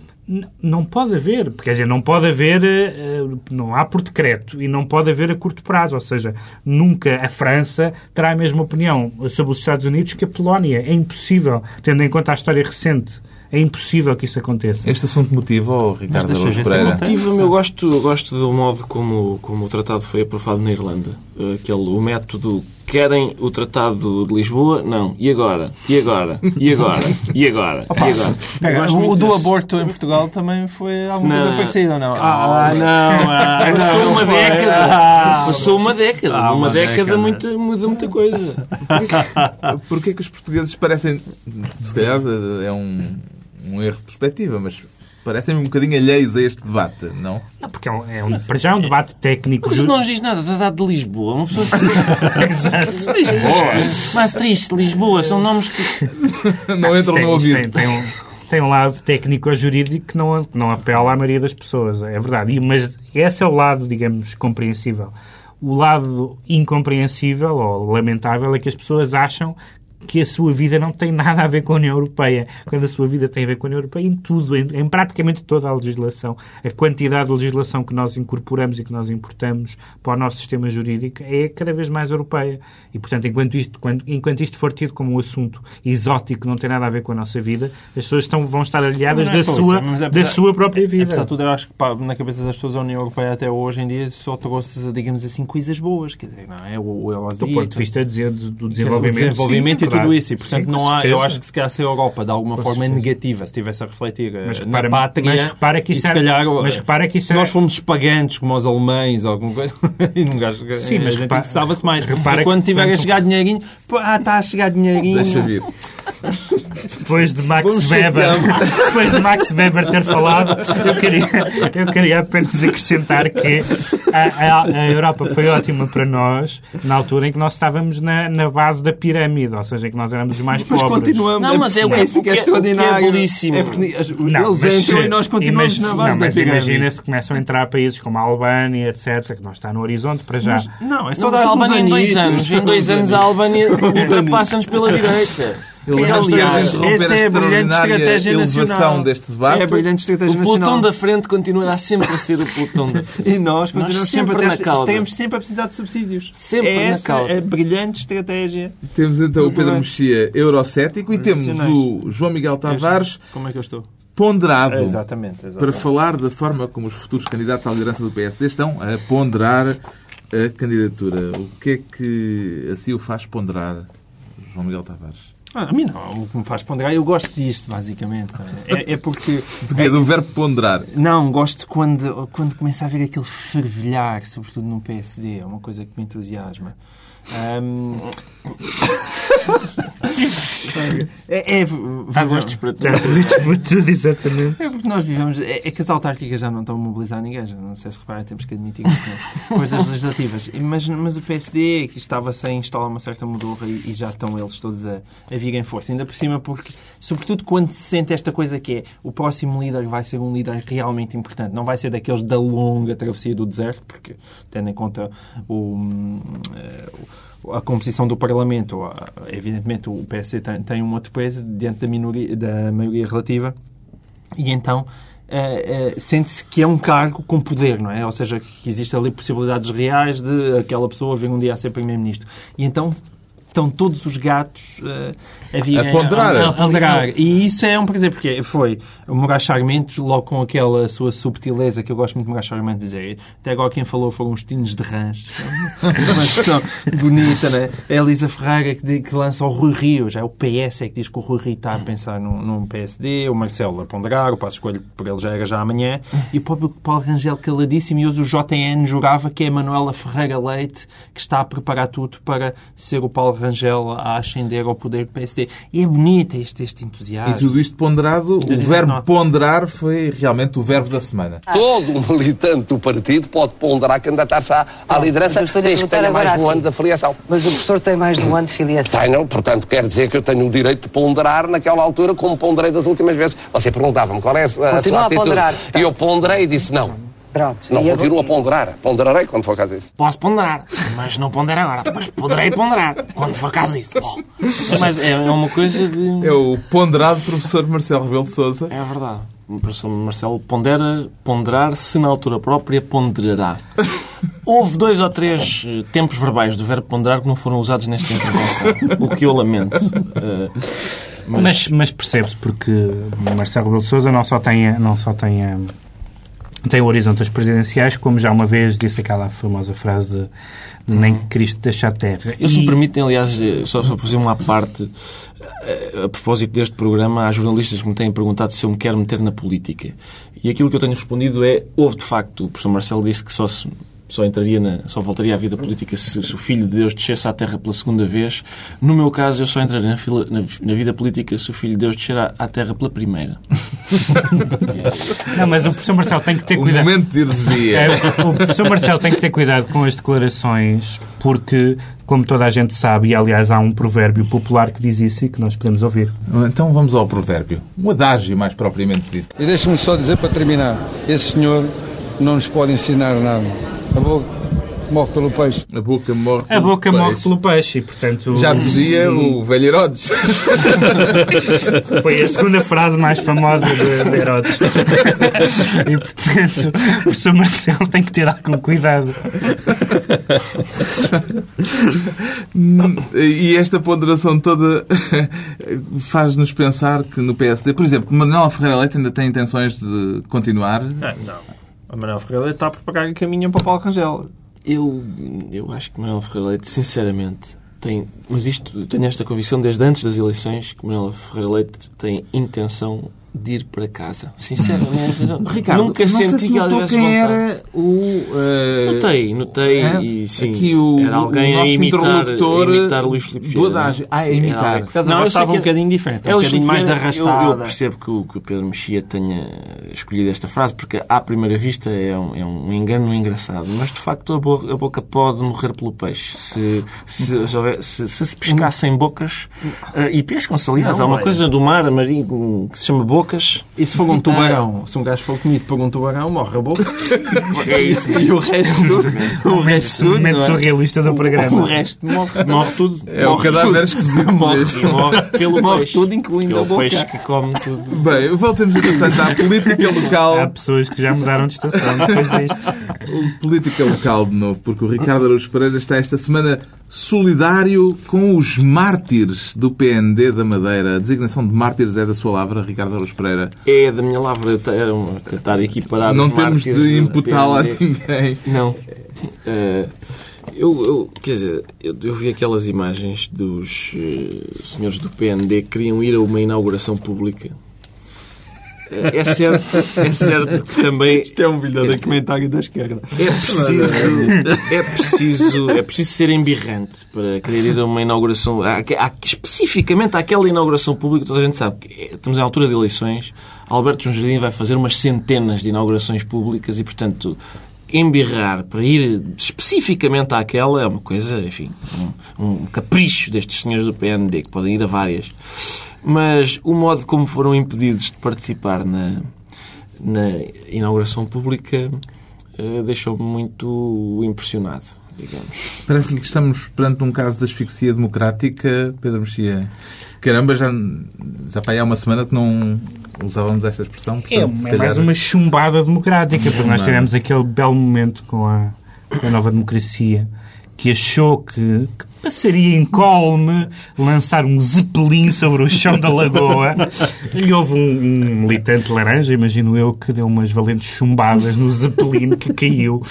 Speaker 3: Não pode haver, porque, quer dizer, não pode haver, eh, não há por decreto e não pode haver a curto prazo. Ou seja, nunca a França terá a mesma opinião sobre os Estados Unidos que a Polónia. É impossível, tendo em conta a história recente. É impossível que isso aconteça.
Speaker 1: Este assunto motiva, oh, Ricardo
Speaker 4: se
Speaker 1: Pereira?
Speaker 2: Tive, eu gosto, gosto do modo como, como o tratado foi aprovado na Irlanda. Eh, Aquele, o método, querem o tratado de Lisboa? Não. E agora? E agora? E agora? E agora? E agora?
Speaker 4: Pega, o do
Speaker 2: desse.
Speaker 4: aborto em Portugal também foi alguma
Speaker 2: Não.
Speaker 4: coisa parecida ou não?
Speaker 2: Calma.
Speaker 4: Ah, não. Ah,
Speaker 2: Passou uma década.
Speaker 4: Ah,
Speaker 2: Passou uma década.
Speaker 4: Ah, uma
Speaker 2: década,
Speaker 4: década.
Speaker 2: muita, muda muita coisa.
Speaker 1: Porquê que os portugueses parecem, se calhar é um, um erro de perspectiva, mas parecem um bocadinho alheios a este debate, não?
Speaker 3: Não, porque é um, é um, para já é um debate técnico.
Speaker 2: Mas não nos diz nada da data de Lisboa. Uma pessoa
Speaker 3: Exato.
Speaker 2: Lisboa. Maastricht, Lisboa, são nomes que.
Speaker 1: Não entram
Speaker 3: tem,
Speaker 1: no ouvido.
Speaker 3: Tem, tem um, tem um lado técnico ou jurídico que não, que não apela à maioria das pessoas, é verdade. E- mas esse é o lado, digamos, compreensível. O lado incompreensível ou lamentável é que as pessoas acham que a sua vida não tem nada a ver com a União Europeia, quando a sua vida tem a ver com a União Europeia em tudo, em, em praticamente toda a legislação. A quantidade de legislação que nós incorporamos e que nós importamos para o nosso sistema jurídico é cada vez mais europeia. E, portanto, enquanto isto, quando- enquanto isto for tido como um assunto exótico que não tem nada a ver com a nossa vida, as pessoas estão, vão estar aliadas
Speaker 4: é
Speaker 3: da, sua,
Speaker 4: isso, mas
Speaker 3: da
Speaker 4: apesar-
Speaker 3: sua própria vida.
Speaker 4: Apesar de tudo, eu acho que pá, na cabeça das pessoas a União Europeia até hoje em dia só trouxe, digamos assim, coisas boas. Quer dizer, não é? O, o Eurozito,
Speaker 3: do ponto de vista do desenvolvimento,
Speaker 4: desenvolvimento
Speaker 3: sim,
Speaker 4: e tudo isso. E, portanto,
Speaker 3: Sim,
Speaker 4: não há, eu acho que se calhar se a Europa de alguma
Speaker 3: Com
Speaker 4: forma
Speaker 3: certeza.
Speaker 4: negativa, se estivesse a refletir eh,
Speaker 3: Mas
Speaker 4: na
Speaker 3: repara-
Speaker 4: pátria,
Speaker 3: mas repara que
Speaker 4: e
Speaker 3: isso
Speaker 4: se
Speaker 3: era-
Speaker 4: calhar,
Speaker 3: mas
Speaker 4: eh,
Speaker 3: repara que isso
Speaker 4: se nós fomos pagantes como os alemães ou alguma coisa, e não gajo,
Speaker 3: Sim, mas repara-
Speaker 4: interessava-se mais.
Speaker 3: repara
Speaker 4: E quando
Speaker 3: que,
Speaker 4: tiver a chegar dinheirinho, ah, está a chegar dinheirinho.
Speaker 1: Deixa vir.
Speaker 3: Depois de Max
Speaker 4: Vamos
Speaker 3: Weber, depois de Max Weber ter falado, eu queria, eu queria apenas acrescentar que a, a- a Europa foi ótima para nós na altura em que nós estávamos na, na base da pirâmide, ou seja, em que nós éramos os mais
Speaker 4: Mas
Speaker 3: pobres.
Speaker 4: continuamos.
Speaker 2: Não, mas é o que-
Speaker 4: isso
Speaker 2: o que é-
Speaker 4: extraordinário.
Speaker 2: o que é belíssimo.
Speaker 4: É porque
Speaker 3: Não,
Speaker 4: eles
Speaker 3: mas
Speaker 4: entram e nós continuamos na base
Speaker 3: não,
Speaker 4: da
Speaker 3: mas
Speaker 4: pirâmide.
Speaker 3: imagina se começam a entrar países como a Albânia, etc., que não está no horizonte para já.
Speaker 4: Mas, não, é só
Speaker 2: Não, mas
Speaker 4: dar
Speaker 2: a Albânia em dois anos. Em dois anos a Albânia ultrapassa-nos pela direita.
Speaker 1: Eu
Speaker 4: É,
Speaker 1: lembro de
Speaker 4: aliás,
Speaker 1: interromper
Speaker 4: essa
Speaker 1: a
Speaker 4: é a brilhante estratégia
Speaker 1: elevação
Speaker 4: nacional.
Speaker 1: deste debate.
Speaker 4: É a brilhante estratégia
Speaker 2: O pelotão
Speaker 4: nacional.
Speaker 2: da frente continuará sempre a ser o pelotão da frente.
Speaker 4: E nós continuamos
Speaker 2: Nós
Speaker 4: sempre,
Speaker 2: sempre
Speaker 4: a
Speaker 2: na
Speaker 4: ter,
Speaker 2: cauda.
Speaker 4: estamos sempre a precisar de subsídios.
Speaker 2: Sempre
Speaker 4: é
Speaker 2: na
Speaker 4: essa
Speaker 2: cauda.
Speaker 4: a brilhante estratégia.
Speaker 1: Temos então o Pedro. Mexia eurocético e temos o João Miguel Tavares
Speaker 4: Como é que eu estou?
Speaker 1: ponderado
Speaker 4: Exatamente. exatamente.
Speaker 1: para falar da forma como os futuros candidatos à liderança do PSD estão a ponderar a candidatura. O que é que assim o faz ponderar, João Miguel Tavares?
Speaker 4: Ah, a mim não, o que me faz ponderar, eu gosto disto, basicamente. É, é porque.
Speaker 1: Do, quê? do verbo ponderar.
Speaker 4: Não, gosto quando, quando começa a haver aquele fervilhar, sobretudo no PSD. É uma coisa que me entusiasma. Ahm, é, é,
Speaker 2: Há gostos para tudo.
Speaker 3: Portanto, isto tudo, exatamente.
Speaker 4: É porque nós vivemos. É, é que as autárquicas já não estão a mobilizar ninguém. Já não sei se reparem, temos que admitir isso. Né? Coisas legislativas. Mas, mas o PSD que estava sem instalar uma certa modorra e, e já estão eles todos a, a vir em força. Ainda por cima, porque, sobretudo quando se sente esta coisa que é o próximo líder vai ser um líder realmente importante. Não vai ser daqueles da longa travessia do deserto, porque, tendo em conta o. hum, eh, o- a composição do Parlamento, evidentemente o PSD tem, tem um outro peso diante da, minoria, da maioria relativa, e então eh, eh, sente-se que é um cargo com poder, não é? Ou seja, que existe ali possibilidades reais de aquela pessoa vir um dia a ser Primeiro-Ministro. E então estão todos os gatos eh, a virem
Speaker 1: A ponderar.
Speaker 4: A, a ponderar. E isso é um prazer, porque foi o Moraes Charmentos, logo com aquela sua subtileza, que eu gosto muito de Moraes Charmentos dizer. Até agora quem falou foram os tinos de rãs. Uma expressão bonita, né? É a Elisa Ferreira que, que lança o Rui Rio. Já é o PS é que diz que o Rui Rio está a pensar num, num PSD, o Marcelo a ponderar, o Passo Escolho por ele já era já amanhã, e o próprio Paulo Rangel caladíssimo, e hoje o JN jurava que é a Manuela Ferreira Leite que está a preparar tudo para ser o Paulo Rangel a ascender ao poder do PSD. E é bonito este, este entusiasmo.
Speaker 1: E tudo isto ponderado, o verbo ponderar foi realmente o verbo da semana.
Speaker 5: Todo militante do partido pode ponderar candidatar-se à, à liderança desde que tenha mais de um ano de afiliação.
Speaker 6: Mas o professor tem mais de um ano de filiação.
Speaker 5: Tenho, portanto, quer dizer que eu tenho o direito de ponderar naquela altura como ponderei das últimas vezes. Você perguntava-me qual é a, a sua
Speaker 6: Continua a
Speaker 5: atitude.
Speaker 6: ponderar,
Speaker 5: e eu ponderei e disse não.
Speaker 6: Pronto.
Speaker 5: Não,
Speaker 6: E agora-
Speaker 5: continuo a ponderar. Ponderarei quando for caso isso.
Speaker 2: Posso ponderar, mas não pondero agora. Mas poderei ponderar, quando for caso disso. Bom,
Speaker 4: Mas é, é uma coisa de...
Speaker 1: É o ponderado professor Marcelo Rebelo de Sousa.
Speaker 2: é verdade. O professor Marcelo pondera, ponderar se na altura própria ponderará. Houve dois ou três eh, tempos verbais do verbo ponderar que não foram usados nesta intervenção, o que eu lamento. Eh,
Speaker 3: Mas, mas percebe-se porque Marcelo Rebelo de Sousa não só tem, não só tem, a- tem o horizonte das presidenciais, como já uma vez disse aquela famosa frase de, de nem que Cristo deixa a terra.
Speaker 2: Eu, se me permitem, aliás, eh, só para fazer uma parte, eh, a propósito deste programa, há jornalistas que me têm perguntado se eu me quero meter na política. E aquilo que eu tenho respondido é, houve de facto, o professor Marcelo disse que só se só entraria na, só voltaria à vida política se, se o filho de Deus descesse à terra pela segunda vez. No meu caso, eu só entraria na, fila- na- na vida política se o filho de Deus descer à, à terra pela primeira.
Speaker 3: Não, mas o professor Marcelo tem que ter
Speaker 1: O
Speaker 3: cuidado.
Speaker 1: momento de heresia.
Speaker 3: É, o professor Marcelo tem que ter cuidado com as declarações, porque, como toda a gente sabe, e aliás há um provérbio popular que diz isso e que nós podemos ouvir.
Speaker 1: Então vamos ao provérbio. Um adágio, mais propriamente dito.
Speaker 7: E deixe-me só dizer para terminar: esse senhor não nos pode ensinar nada. A boca morre pelo peixe.
Speaker 1: A boca morre
Speaker 3: A boca
Speaker 1: pelo
Speaker 3: morre
Speaker 1: peixe.
Speaker 3: pelo peixe e, portanto...
Speaker 1: Já dizia o velho Herodes.
Speaker 3: Foi a segunda frase mais famosa de, de Herodes. E, portanto, o professor Marcelo tem que ter algum cuidado.
Speaker 1: E esta ponderação toda faz-nos pensar que no PSD, por exemplo, Manuel Ferreira Leite ainda tem intenções de continuar.
Speaker 4: Ah, não. A Manuel Ferreira está a preparar o caminho para Paulo Rangel.
Speaker 2: Eu, eu acho que Manuel Ferreira Leite, sinceramente, tem. Mas isto, tenho esta convicção desde antes das eleições que Manuel Ferreira Leite tem intenção de ir para casa. Sinceramente, não,
Speaker 1: Ricardo,
Speaker 2: nunca
Speaker 1: não
Speaker 2: senti
Speaker 1: se
Speaker 2: que ela
Speaker 1: quem
Speaker 2: vontade.
Speaker 1: era o... eh,
Speaker 2: Notei, notei
Speaker 1: é?
Speaker 2: e sim.
Speaker 1: Aqui o,
Speaker 2: era alguém
Speaker 1: o
Speaker 2: a
Speaker 1: nosso
Speaker 2: imitar,
Speaker 1: interlocutor
Speaker 2: a imitar Luís Filipe
Speaker 1: do
Speaker 2: Vieira.
Speaker 1: adágio. Ah, é
Speaker 2: Sim, era
Speaker 1: imitar.
Speaker 2: alguém-
Speaker 4: Por causa
Speaker 2: Não,
Speaker 4: estava
Speaker 2: que
Speaker 4: um
Speaker 2: era-
Speaker 4: bocadinho diferente, um
Speaker 2: É,
Speaker 4: bocadinho mais arrastada.
Speaker 2: Eu, eu percebo que o, que o Pedro Mexia tenha escolhido esta frase porque, à primeira vista, é um, é um engano engraçado. Mas, de facto, a boca, a boca pode morrer pelo peixe. Se se, se, se- se se pescassem bocas, eh, e pescam-se, aliás,
Speaker 4: Não,
Speaker 2: há uma
Speaker 4: olha.
Speaker 2: coisa do mar marinho que se chama bocas.
Speaker 4: E se for um tubarão? Se um gajo for comido por um tubarão, morre a boca.
Speaker 2: É isso.
Speaker 4: E o resto, o resto tudo,
Speaker 3: Momento
Speaker 4: é?
Speaker 3: surrealista do
Speaker 4: O
Speaker 3: programa.
Speaker 4: resto morre.
Speaker 2: Morre tudo.
Speaker 1: É
Speaker 2: morre
Speaker 1: cadáver esquisito
Speaker 2: Morre, morre pelo
Speaker 4: Morre
Speaker 2: peixe.
Speaker 4: tudo, incluindo
Speaker 2: é
Speaker 4: a
Speaker 2: o
Speaker 4: boca.
Speaker 2: peixe que come tudo.
Speaker 1: Bem, voltemos entretanto à política
Speaker 3: Há
Speaker 1: local.
Speaker 3: pessoas que já mudaram de estação depois disto.
Speaker 1: Política local de novo, porque o Ricardo Araújo Pereira está esta semana solidário com os mártires do PND da Madeira. A designação de mártires é da sua lavra, Ricardo Araújo Pereira.
Speaker 2: É da minha lavra eu um- tentar equiparar
Speaker 1: Não
Speaker 2: os
Speaker 1: temos de imputá-la a ninguém.
Speaker 2: Não. Eh, eu, eu- quer dizer, eu, eu vi aquelas imagens dos eh, senhores do PND que queriam ir a uma inauguração pública. É certo, é certo que também
Speaker 4: Isto é um bilhete de comentário da esquerda.
Speaker 2: é preciso, é preciso, é preciso ser embirrante para querer ir a uma inauguração. Há, há- especificamente àquela inauguração pública, toda a gente sabe que é- estamos em altura de eleições. Alberto João Jardim vai fazer umas centenas de inaugurações públicas e, portanto, embirrar para ir especificamente àquela é uma coisa, enfim, um, um capricho destes senhores do PND, que podem ir a várias. Mas o modo como foram impedidos de participar na, na inauguração pública eh, deixou-me muito impressionado, digamos.
Speaker 1: Parece-lhe que estamos perante um caso de asfixia democrática, Pedro Mexia. Caramba, já, já para aí há uma semana que não usávamos esta expressão.
Speaker 3: É,
Speaker 1: Portanto,
Speaker 3: é
Speaker 1: calhar-
Speaker 3: mais uma chumbada democrática, porque nós tivemos aquele belo momento com a, com a nova democracia que achou que, que passaria incólume lançar um zeppelin sobre o chão da lagoa e houve um, um militante laranja, imagino eu, que deu umas valentes chumbadas no zeppelin que caiu.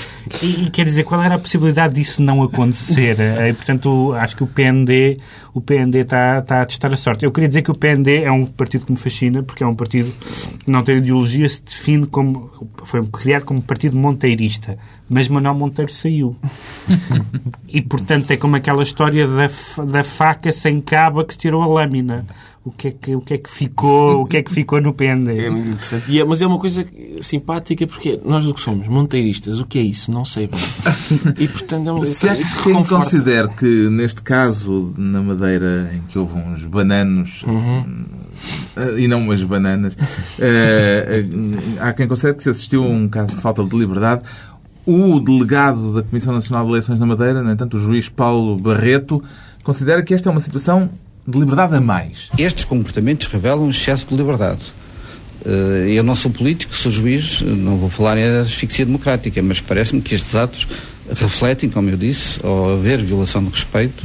Speaker 3: E, e quer dizer, qual era a possibilidade disso não acontecer? E, portanto, acho que o PND, o PND está, está a testar a sorte. Eu queria dizer que o PND é um partido que me fascina, porque é um partido que não tem ideologia, se define como... Foi criado como partido monteirista. mas Manuel Monteiro saiu. e, portanto, é como aquela história da, fa- da faca sem cabo que se tirou a lâmina. O que é que, o que, é que ficou o que é que ficou no pende?
Speaker 2: É muito interessante. E é- mas é uma coisa simpática porque nós o que somos? Monteiristas. O que é isso? Não sei bem. E portanto é uma
Speaker 1: Se
Speaker 2: isso
Speaker 1: que quem considera que, neste caso, na Madeira, em que houve uns bananos, eh, e não umas bananas, eh, eh, há quem considere que se assistiu a um caso de falta de liberdade. O delegado da Comissão Nacional de Eleições na Madeira, no entanto, o juiz Paulo Barreto, considera que esta é uma situação de liberdade a mais.
Speaker 8: Estes comportamentos revelam um excesso de liberdade. Eh, Eu não sou político, sou juiz, não vou falar em asfixia democrática, mas parece-me que estes atos refletem, como eu disse, ao haver violação de respeito,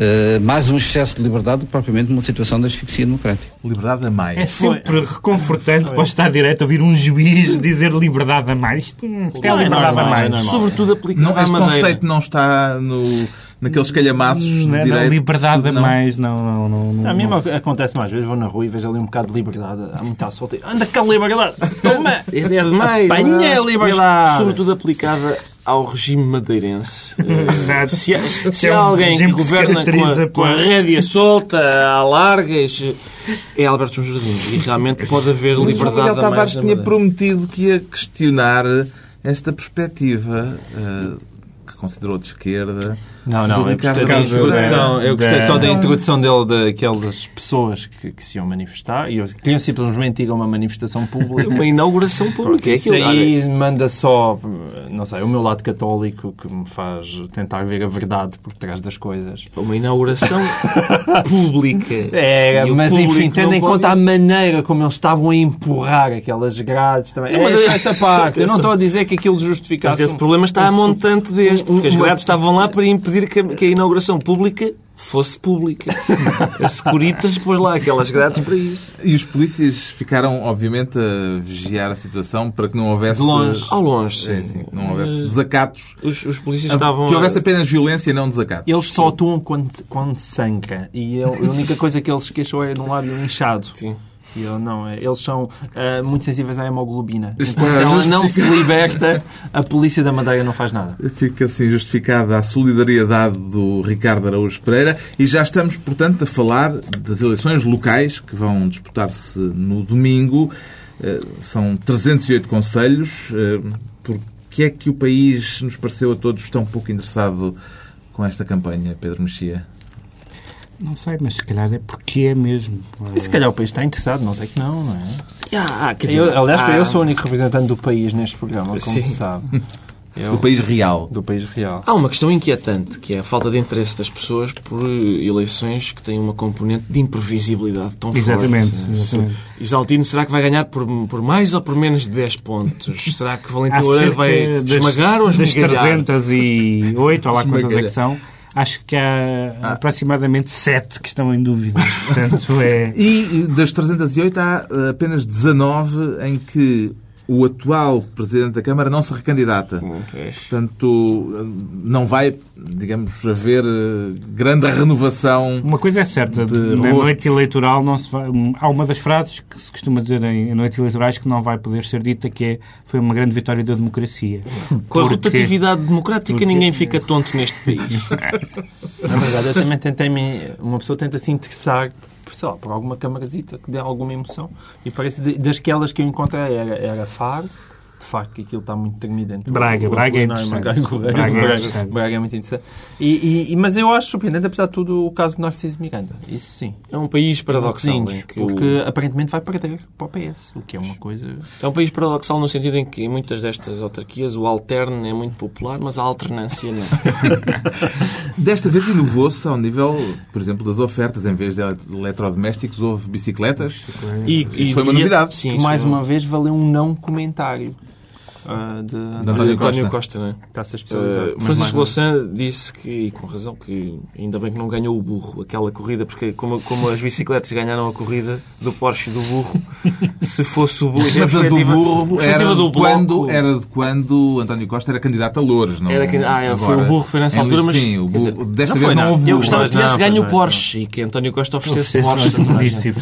Speaker 8: eh, mais um excesso de liberdade do que propriamente uma situação de asfixia democrática.
Speaker 1: Liberdade a mais.
Speaker 3: É sempre reconfortante para o Estado de Direito ouvir um juiz dizer liberdade a mais. Isto, isto é
Speaker 2: Não, é
Speaker 3: liberdade
Speaker 2: normal,
Speaker 3: a mais.
Speaker 2: é normal. Sobretudo aplicado
Speaker 1: Não, este
Speaker 2: Madeira.
Speaker 1: conceito não está no, naqueles calhamaços de
Speaker 3: Não, não,
Speaker 1: direito.
Speaker 3: liberdade a
Speaker 1: não.
Speaker 3: mais, não, não, não, não.
Speaker 4: A mim acontece mais vezes, vou na rua e vejo ali um bocado de liberdade. Há muita solta. Anda cá, liberdade! Toma!
Speaker 2: É, é demais.
Speaker 4: Apanha a liberdade.
Speaker 2: Sobretudo aplicada ao regime madeirense. Eh,
Speaker 3: Exato.
Speaker 2: Se há, se
Speaker 3: é
Speaker 2: há
Speaker 3: um
Speaker 2: alguém que
Speaker 3: se
Speaker 2: governa com
Speaker 3: caracteriza
Speaker 2: a, com a rédea solta, à largas, é Alberto João Jardim. E realmente pode haver
Speaker 1: Mas o
Speaker 2: liberdade
Speaker 1: Miguel
Speaker 2: a
Speaker 1: Tavares tinha prometido que ia questionar esta perspectiva eh, que considerou de esquerda.
Speaker 4: Não, não, eu gostei da introdução,
Speaker 3: Pereira.
Speaker 4: eu gostei só da introdução dele daquelas pessoas que, que se iam manifestar e eles queriam simplesmente ir a uma manifestação pública.
Speaker 2: Uma inauguração pública. É
Speaker 4: Isso aí manda só, não sei, o meu lado católico que me faz tentar ver a verdade por trás das coisas.
Speaker 2: Uma inauguração pública.
Speaker 4: É, mas enfim, tendo em
Speaker 2: pode-
Speaker 4: conta a maneira como eles estavam a empurrar aquelas grades também.
Speaker 2: Não, mas
Speaker 4: é,
Speaker 2: é-
Speaker 4: essa parte. Eu não estou a dizer que aquilo justificasse.
Speaker 2: Mas esse
Speaker 4: um-
Speaker 2: problema está a montante deste, porque as
Speaker 4: uma-
Speaker 2: grades estavam lá para impedir que a, que a inauguração pública fosse pública. A Securitas pôs lá aquelas grades para isso.
Speaker 1: E os polícias ficaram, obviamente, a vigiar a situação para que não houvesse.
Speaker 2: De longe. Ao longe,
Speaker 1: Sim,
Speaker 2: sim.
Speaker 1: não houvesse desacatos.
Speaker 2: Os, os polícias estavam...
Speaker 1: Que houvesse apenas violência e não desacatos.
Speaker 4: Eles só atuam quando, quando sangra. E a única coisa que eles se queixam é de um lábio inchado.
Speaker 2: Sim.
Speaker 4: E eu, não, é- eles são ah, muito sensíveis à hemoglobina.
Speaker 1: Está
Speaker 4: Enquanto ela não se liberta, a polícia da Madeira não faz nada.
Speaker 1: Fica assim justificada a solidariedade do Ricardo Araújo Pereira e já estamos, portanto, a falar das eleições locais que vão disputar-se no domingo. Eh, São 308 conselhos. Eh, Por que é que o país nos pareceu a todos tão pouco interessado com esta campanha, Pedro Mexia?
Speaker 3: Não sei, mas se calhar é porque é mesmo.
Speaker 4: E se calhar o país está interessado, não sei que não, não é?
Speaker 2: Ah, quer dizer,
Speaker 4: Eu, aliás,
Speaker 2: ah,
Speaker 4: eu sou o único representante do país neste programa, como
Speaker 2: Sim.
Speaker 4: se sabe. Eu-
Speaker 1: Do país real.
Speaker 4: do país real.
Speaker 2: Há uma questão inquietante, que é a falta de interesse das pessoas por eleições que têm uma componente de imprevisibilidade tão
Speaker 3: Exatamente,
Speaker 2: forte.
Speaker 3: exatamente.
Speaker 2: Isaltino, será que vai ganhar por, por mais ou por menos de 10 pontos? Será que Valentim Loureiro vai
Speaker 3: das,
Speaker 2: esmagar ou
Speaker 3: das
Speaker 2: esmagalhar?
Speaker 3: 308, ou lá quantas é que são, acho que há aproximadamente 7 que estão em dúvida. Portanto, é...
Speaker 1: E das 308 há eh, apenas 19 em que o atual Presidente da Câmara não se recandidata. Portanto, eh, não vai, digamos, haver eh, grande renovação.
Speaker 3: Uma coisa é certa,
Speaker 1: De
Speaker 3: na
Speaker 1: rostos.
Speaker 3: noite eleitoral não se vai... há uma das frases que se costuma dizer em noites eleitorais que não vai poder ser dita, que é foi uma grande vitória da democracia.
Speaker 2: Com a
Speaker 3: Porque-
Speaker 2: rotatividade democrática,
Speaker 3: porque-
Speaker 2: ninguém fica tonto neste país.
Speaker 4: Na verdade, eu também tentei me... Uma pessoa tenta se interessar sei lá, por alguma camarazita que dê alguma emoção. E parece das que elas que eu encontrei era, era Faro. Facto, que aquilo está muito tremido dentro
Speaker 3: Braga,
Speaker 4: do-
Speaker 3: Braga é
Speaker 4: não,
Speaker 3: interessante.
Speaker 4: Braga, Braga,
Speaker 3: Braga é
Speaker 4: Braga,
Speaker 3: interessante.
Speaker 4: Braga é muito interessante. E, e- e- mas eu acho surpreendente, apesar de tudo, o caso de Narciso Miranda. Isso sim.
Speaker 2: É um país paradoxal.
Speaker 4: Sim,
Speaker 2: em que
Speaker 4: porque
Speaker 2: o-
Speaker 4: aparentemente vai perder para o PS, o que é uma coisa...
Speaker 2: É um país paradoxal no sentido em que em muitas destas autarquias o alterne é muito popular, mas a alternância não.
Speaker 1: Desta vez inovou-se ao nível, por exemplo, das ofertas. Em vez de eletrodomésticos, houve bicicletas.
Speaker 2: E,
Speaker 1: Isso foi uma novidade.
Speaker 2: Sim,
Speaker 4: que
Speaker 2: isso
Speaker 4: mais
Speaker 2: foi
Speaker 4: uma vez valeu um não comentário ah, de
Speaker 1: De António
Speaker 2: António
Speaker 1: Costa.
Speaker 2: Costa, é?
Speaker 4: Está-se a especializar.
Speaker 2: Uh,
Speaker 4: Mas
Speaker 2: Francisco. Louçã disse que, e com razão, que ainda bem que não ganhou o burro, aquela corrida, porque como, como as bicicletas ganharam a corrida do Porsche e do burro, se fosse o burro...
Speaker 1: Mas a do burro era
Speaker 2: do
Speaker 1: de, quando, era de quando António Costa era candidato a Louros. Não
Speaker 2: Era que- ah, é, foi
Speaker 1: agora.
Speaker 2: o burro, foi nessa altura, mas-
Speaker 1: Sim, o
Speaker 2: quer dizer,
Speaker 1: burro, desta
Speaker 4: não
Speaker 1: vez
Speaker 4: foi,
Speaker 1: não
Speaker 4: não.
Speaker 1: houve
Speaker 2: Eu
Speaker 1: burro.
Speaker 2: gostava que tivesse ganho o Porsche e que António Costa oferecesse Porsche.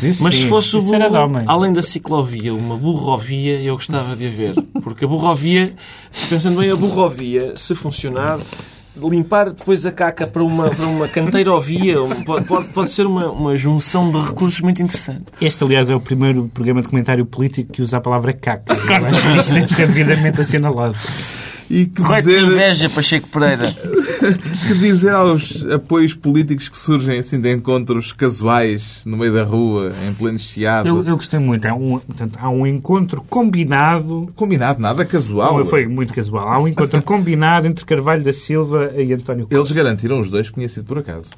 Speaker 3: Isso
Speaker 2: Mas se fosse o burro, além da ciclovia, uma burrovia, eu gostava de a ver. Porque a burrovia burrovia, pensando bem, a burrovia, se funcionar, limpar depois a caca para uma, para uma canteirovia pode, pode, pode ser uma, uma junção de recursos muito interessante.
Speaker 3: Este, aliás, é o primeiro programa de comentário político que usa a palavra caca. Eu acho que isso tem que ser devidamente assinalado.
Speaker 1: E que
Speaker 2: Correto
Speaker 1: dizer,
Speaker 2: inveja, Pacheco Pereira.
Speaker 1: que dizer aos apoios políticos que surgem assim de encontros casuais no meio da rua, em pleno chiado?
Speaker 3: Eu, eu gostei muito. Há um, portanto, há um encontro combinado.
Speaker 1: Combinado, nada casual.
Speaker 3: Foi muito casual. Há um encontro combinado entre Carvalho da Silva e António Costa.
Speaker 1: Eles garantiram os dois que tinha sido por acaso.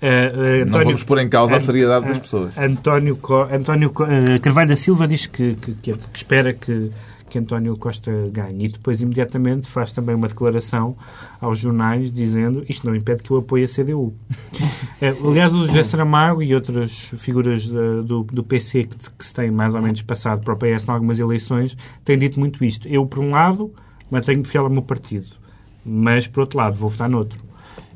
Speaker 3: Uh, uh,
Speaker 1: Não vamos pôr em causa a seriedade das pessoas.
Speaker 3: António, Co- António Co- uh, Carvalho da Silva diz que, que- que- que espera que, que António Costa ganhe e depois imediatamente faz também uma declaração aos jornais dizendo isto não impede que eu apoie a CDU. Eh, aliás, o José Saramago e outras figuras do, do PC que, que se têm mais ou menos passado para o PS em algumas eleições têm dito muito isto. Eu, por um lado, mantenho-me fiel ao meu partido, mas, por outro lado, vou votar noutro.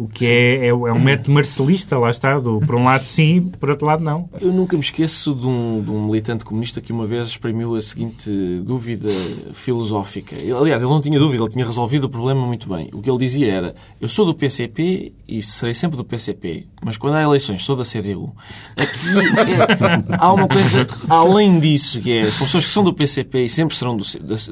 Speaker 3: O que é, é, é um método marcelista, lá está, do, por um lado sim, por outro lado não.
Speaker 2: Eu nunca me esqueço de um, de um militante comunista que uma vez exprimiu a seguinte dúvida filosófica. Ele- Aliás, ele não tinha dúvida, ele tinha resolvido o problema muito bem. O que ele dizia era: Eu sou do PCP e serei sempre do PCP, mas quando há eleições sou da CDU. Aqui é- há uma coisa além disso, que é: são pessoas que são do PCP e sempre serão do,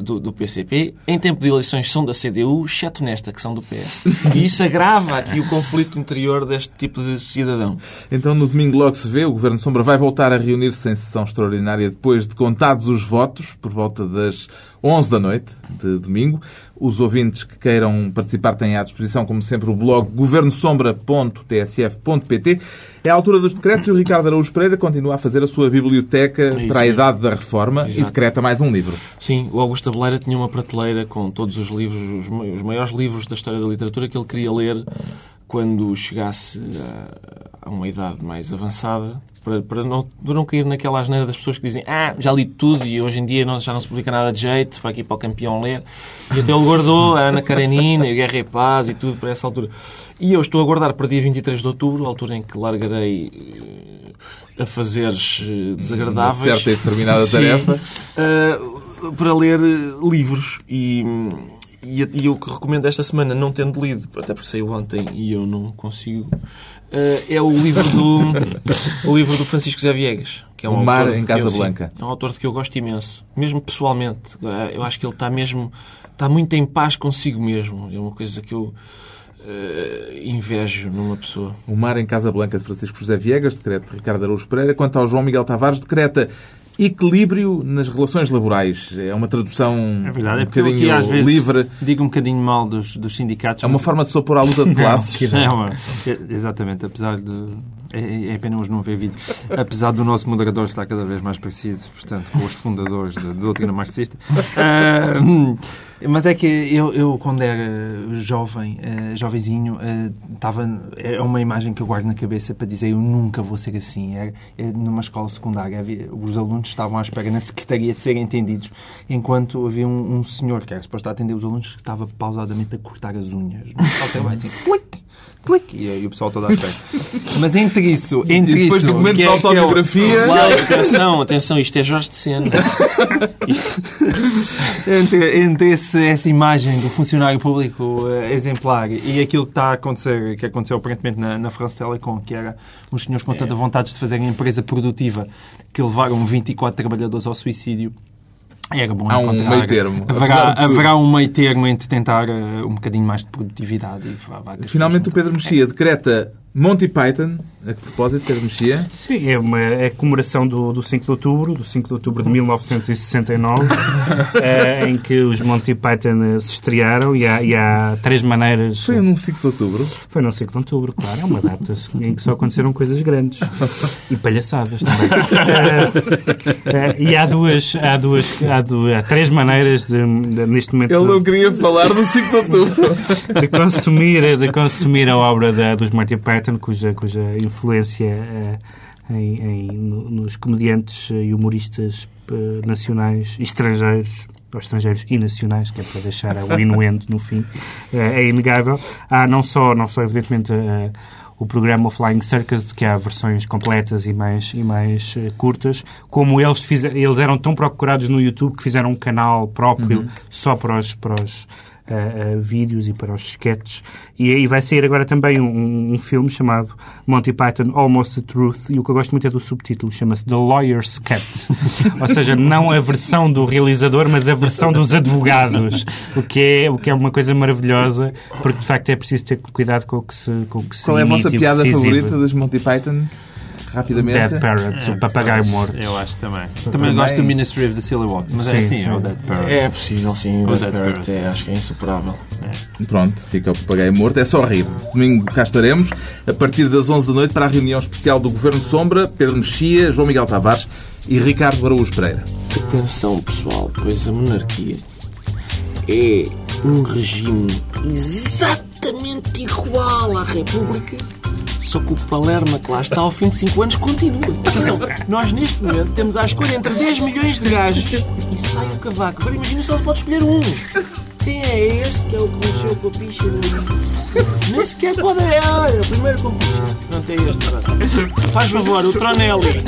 Speaker 2: do, do PCP, em tempo de eleições são da CDU, exceto nesta, que são do PS. E isso agrava aqui o conflito interior deste tipo de cidadão.
Speaker 1: Então, no domingo logo se vê, o Governo Sombra vai voltar a reunir-se em sessão extraordinária depois de contados os votos, por volta das 11 da noite de domingo. Os ouvintes que queiram participar têm à disposição, como sempre, o blog governosombra.tsf.pt. É a altura dos decretos e o Ricardo Araújo Pereira continua a fazer a sua biblioteca
Speaker 2: isso
Speaker 1: para a idade da reforma e
Speaker 2: Exato.
Speaker 1: decreta mais um livro.
Speaker 2: Sim, o Augusto Abeleira tinha uma prateleira com todos os livros, os maiores livros da história da literatura que ele queria ler quando chegasse a, a uma idade mais avançada, para, para, não, para não cair naquela asneira das pessoas que dizem ah, já li tudo e hoje em dia não, já não se publica nada de jeito, para aqui para o campeão ler. E até ele guardou a Ana Karenina, e o Guerra e Paz e tudo para essa altura. E eu estou a guardar para dia 23 de outubro, a altura em que largarei eh, a fazeres eh, desagradáveis.
Speaker 1: Uma certa e determinada tarefa.
Speaker 2: Uh, para ler livros. E, e, e eu que recomendo esta semana, não tendo lido, até porque saiu ontem e eu não consigo, é o livro do, o livro do Francisco Zé Viegas. Que é um
Speaker 1: O Mar em
Speaker 2: eu-
Speaker 1: Casablanca.
Speaker 2: sim, É um autor de que eu gosto imenso, mesmo pessoalmente. Uh, Eu acho que ele está mesmo, está muito em paz consigo mesmo. É uma coisa que eu uh, invejo numa pessoa.
Speaker 1: O Mar em Casablanca de Francisco José Viegas, decreta de Ricardo Araújo Pereira. Quanto ao João Miguel Tavares, decreta equilíbrio nas relações laborais. É uma tradução
Speaker 4: É verdade,
Speaker 1: um
Speaker 4: é eu aqui
Speaker 1: bocadinho
Speaker 4: às vezes
Speaker 1: livre.
Speaker 4: digo um bocadinho mal dos, dos sindicatos.
Speaker 1: É uma
Speaker 4: mas-
Speaker 1: forma de se opor à luta de classes.
Speaker 4: É uma- é- exatamente, apesar de. É, é pena hoje não ver vídeo. Apesar do nosso moderador estar cada vez mais parecido, portanto, com os fundadores da doutrina marxista. Ah, mas é que eu, eu quando era jovem, eh, jovenzinho, estava. É uma imagem que eu guardo na cabeça para dizer eu nunca vou ser assim. Era, é numa escola secundária, havia- os alunos estavam à espera na secretaria de serem entendidos, enquanto havia um, um senhor que era suposto atender os alunos que estava pausadamente a cortar as unhas. Assim, clique, clique, e, aí o pessoal todo à espera. Mas entre isso, entre
Speaker 1: E depois
Speaker 4: isso,
Speaker 1: do momento
Speaker 4: que
Speaker 1: da
Speaker 4: é- é
Speaker 1: autobiografia...
Speaker 2: Claro, atenção, atenção, isto é Jorge de Sena.
Speaker 4: entre, entre esse- essa imagem do funcionário público eh, exemplar e aquilo que está a acontecer, que aconteceu aparentemente na, na France Telecom, que era uns senhores com tanta vontade de fazerem empresa produtiva que levaram 24 trabalhadores ao suicídio. Era bom
Speaker 1: Há um
Speaker 4: encontrar-
Speaker 1: meio termo,
Speaker 4: Haverá,
Speaker 1: de
Speaker 4: haverá um meio termo entre tentar eh, um bocadinho mais de produtividade. E, vá, vá,
Speaker 1: Finalmente, o Pedro Mexia decreta Monty Python. A que propósito, Pedro Mexia?
Speaker 3: Sim, é uma é a comemoração do, do 5 de outubro, do 5 de outubro de 1969, eh, em que os Monty Python eh, se estrearam e há, e há três maneiras.
Speaker 1: Foi num 5 de outubro.
Speaker 3: Foi no 5 de outubro, claro, é uma data em que só aconteceram coisas grandes e palhaçadas também. Eh, e há duas, há duas, há, duas, há três maneiras de, de- neste momento
Speaker 1: Ele
Speaker 3: de-
Speaker 1: não queria falar do 5 de outubro.
Speaker 3: de consumir, de consumir a obra da, dos Monty Python, cuja, cuja influência eh, em, em- no- nos comediantes e humoristas eh, nacionais e estrangeiros, ou estrangeiros e nacionais, que é para deixar o inuendo no fim, eh, é inegável. Há não só, não só evidentemente, o programa Flying Circus, que há versões completas e mais, e mais curtas, como eles, fizeram, eles eram tão procurados no YouTube que fizeram um canal próprio uhum. só para os, para os uh, vídeos e para os sketches. E aí vai sair agora também um, um, filme chamado Monty Python Almost the Truth, e o que eu gosto muito é do subtítulo, chama-se The Lawyer's Cut. Ou seja, não a versão do realizador, mas a versão dos advogados, o que é, o que é uma coisa maravilhosa, porque de facto é preciso ter cuidado com o que se com o que se
Speaker 1: Qual é a vossa piada favorita dos Monty Python? Rapidamente.
Speaker 3: Dead Parrot, é, o papagaio morto.
Speaker 4: Eu acho também. Também, também gosto do Ministry of the Silly Walks, mas é sim, é assim, é o Dead Parrot.
Speaker 2: É possível, sim. O, o Dead, Dead Parrot, é, acho que é insuperável.
Speaker 1: É. Pronto, fica o papagaio morto. É só rir. Domingo cá estaremos, a partir das 11 da noite, para a reunião especial do Governo Sombra, Pedro Mexia, João Miguel Tavares e Ricardo Araújo Pereira.
Speaker 2: Atenção, pessoal, pois a monarquia é um regime exatamente igual à República só que o Palerma que lá está ao fim de 5 anos continua. Atenção, nós neste momento temos à escolha entre 10 milhões de gajos e sai o cavaco. Agora imagina só pode escolher um. Quem é este que é o que nasceu com a picha? Nem sequer pode. É, olha, primeiro com picha. Não tem este. Faz favor, o Tronelli.